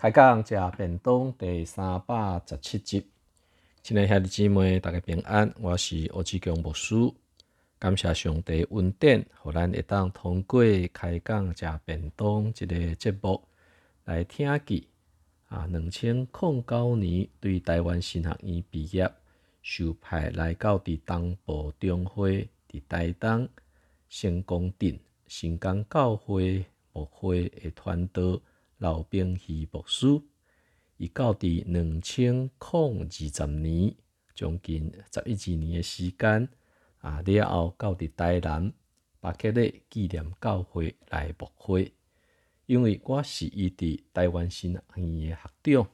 开讲食便当第三百十七集，亲爱兄弟姊妹，大家平安。我是欧志强牧师，感谢上帝恩典，互咱会当通过开讲食便当这个节目来听记啊。两千零九年对台湾新学院毕业，受派来到伫东部中会伫台东成功镇新港教会牧会的团队。老兵徐牧师，伊到伫两千零二十年，将近十一二年诶时间啊，了后到伫台南巴克利纪念教会来牧会。因为我是伊伫台湾新学院诶学长，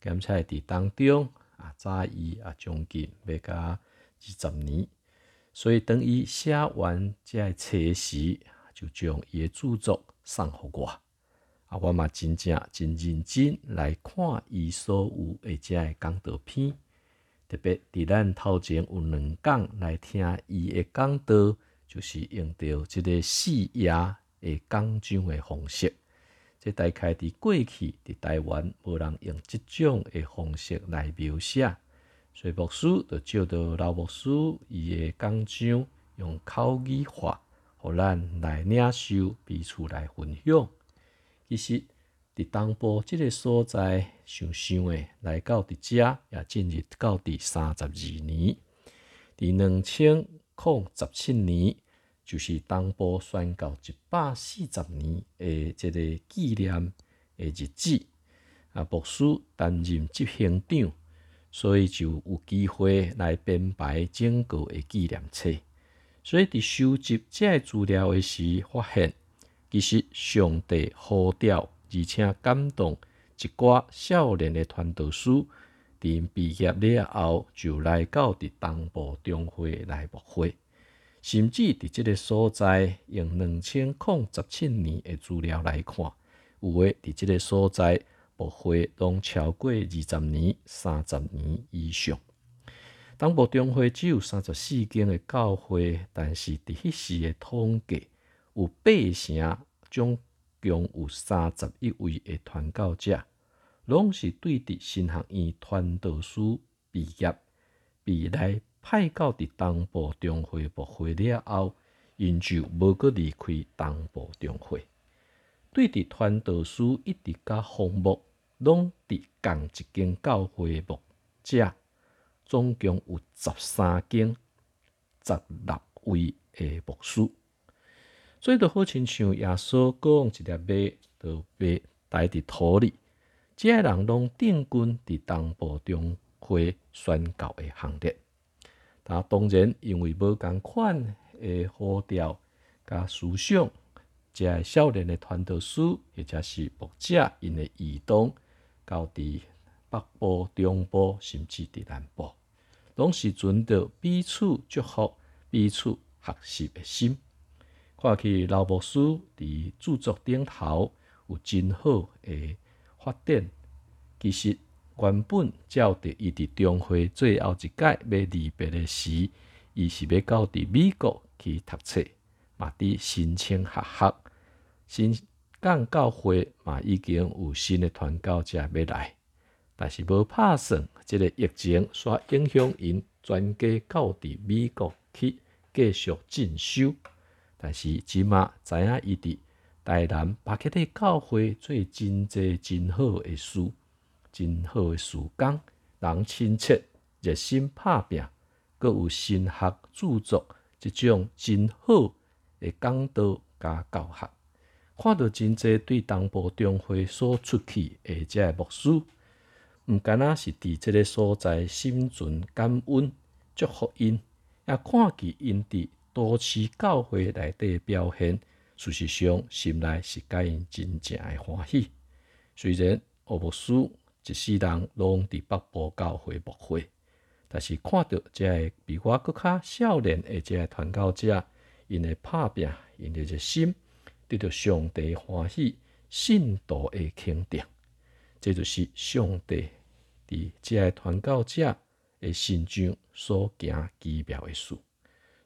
兼且伫当中啊，早伊啊将近要甲二十年，所以等伊写完这册时，就将伊诶著作送互我。我嘛真正真认真来看伊所有诶遮诶讲道片，特别伫咱头前有两讲来听伊诶讲道，就是用着即个四爷诶讲章诶方式。即大概伫过去伫台湾无人用即种诶方式来描写，所以牧师就照着老牧师伊诶讲章，用口语化，互咱来领受彼此来分享。其实，伫东部即个所在，想想诶，来到伫遮也进入到第三十二年。伫两千零十七年，就是东部宣告一百四十年诶，即个纪念诶日子。啊，牧师担任执行长，所以就有机会来编排整个诶纪念册。所以伫收集即个资料诶时，发现。其实上帝呼召而且感动一寡少年的传道师，伫毕业了后就来到伫东部中会来牧会，甚至伫即个所在用两千零十七年的资料来看，有诶伫即个所在牧会拢超过二十年、三十年以上。东部中会只有三十四间的教会，但是伫迄时的统计。有八成，总共有三十一位的传教者，拢是对伫新学院传道师毕业，被来派到伫东部中会部会了后，因就无阁离开东部中会。对伫传道师一直甲项目，拢伫共一间教会牧者，总共有十三间，十六位的牧师。所以，就好亲像耶稣讲一粒麦，就被埋伫土里，即个人拢定居伫东部中会宣教的行列。但当然，因为无共款的呼调甲思想，即个少年的传道师，或者是牧者，因的移动到伫北部、中部，甚至伫南部，拢是存着彼此祝福、彼此学习的心。看起老牧师伫著作顶头有真好诶发展，其实原本照着伊伫中会最后一届要离别诶时，伊是要到伫美国去读册，嘛伫申请学校。新港教会嘛已经有新诶传教者要来，但是无拍算，即个疫情煞影响因全家到伫美国去继续进修。但是即马知影伊伫台南巴克利教会做真济真好诶事，真好诶事工，人亲切，热心拍拼，阁有新学著作，即种真好诶讲道甲教学，看到真济对东部中会所出去诶遮牧师，毋敢若是伫即个所在心存感恩祝福因，也看见因伫。多次教会内底表现，事实上心内是甲因真正诶欢喜。虽然俄牧师一世人拢伫北部教会牧会，但是看到遮个比我搁较少年诶遮个传教者，因诶拍拼，因诶热心，得到上帝欢喜，信徒诶肯定，这就是上帝伫遮个传教者诶心中所行奇妙诶事。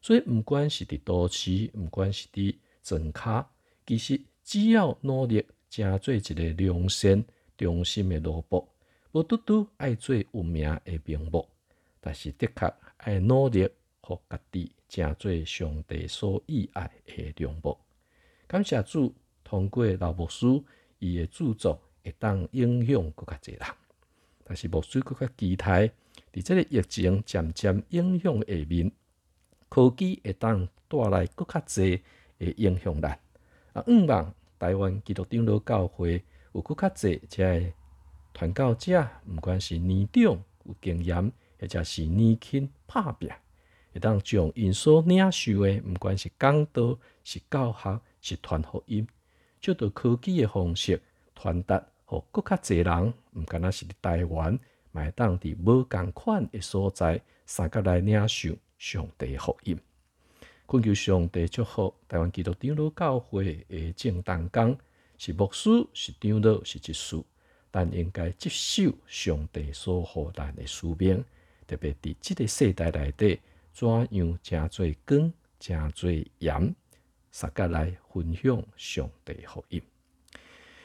所以，毋管是伫都市，毋管是伫镇卡，其实只要努力，成做一个良心、忠心的奴仆，无拄拄爱做有名的名目，但是的确爱努力，互家己成做上帝所喜爱的良木。感谢主，通过老牧师伊的著作，会当影响更较侪人。但是牧师更较期待，伫即个疫情渐渐影响下面，科技会当带来更较侪的影响力。啊，毋望台湾基督长老教会有更较侪遮传教者，毋管是年长有经验，或者是年轻拍拼，会当将因所领受的，毋管是讲道、是教学、是传福音，借着科技的方式传达，互更较侪人，毋敢若是伫台湾，嘛会当伫无共款诶所在，三甲来领受上帝福音。恳求上帝祝福台湾基督长老教会的正当工，是牧师，是长老，是执事，但应该接受上帝所予咱的使命，特别伫即个世代内底，怎样诚做光，诚做盐，三甲来分享上帝福音。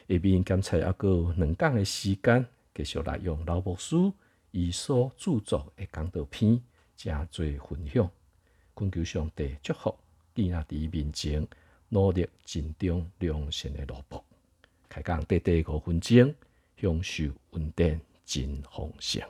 下面检查还有两讲的时间，继续来用老牧师伊所著作的讲道片，诚做分享。恳求上帝祝福，伫那伫面前努力尽忠良心的落魄，开讲短短五分钟，享受稳定真丰盛。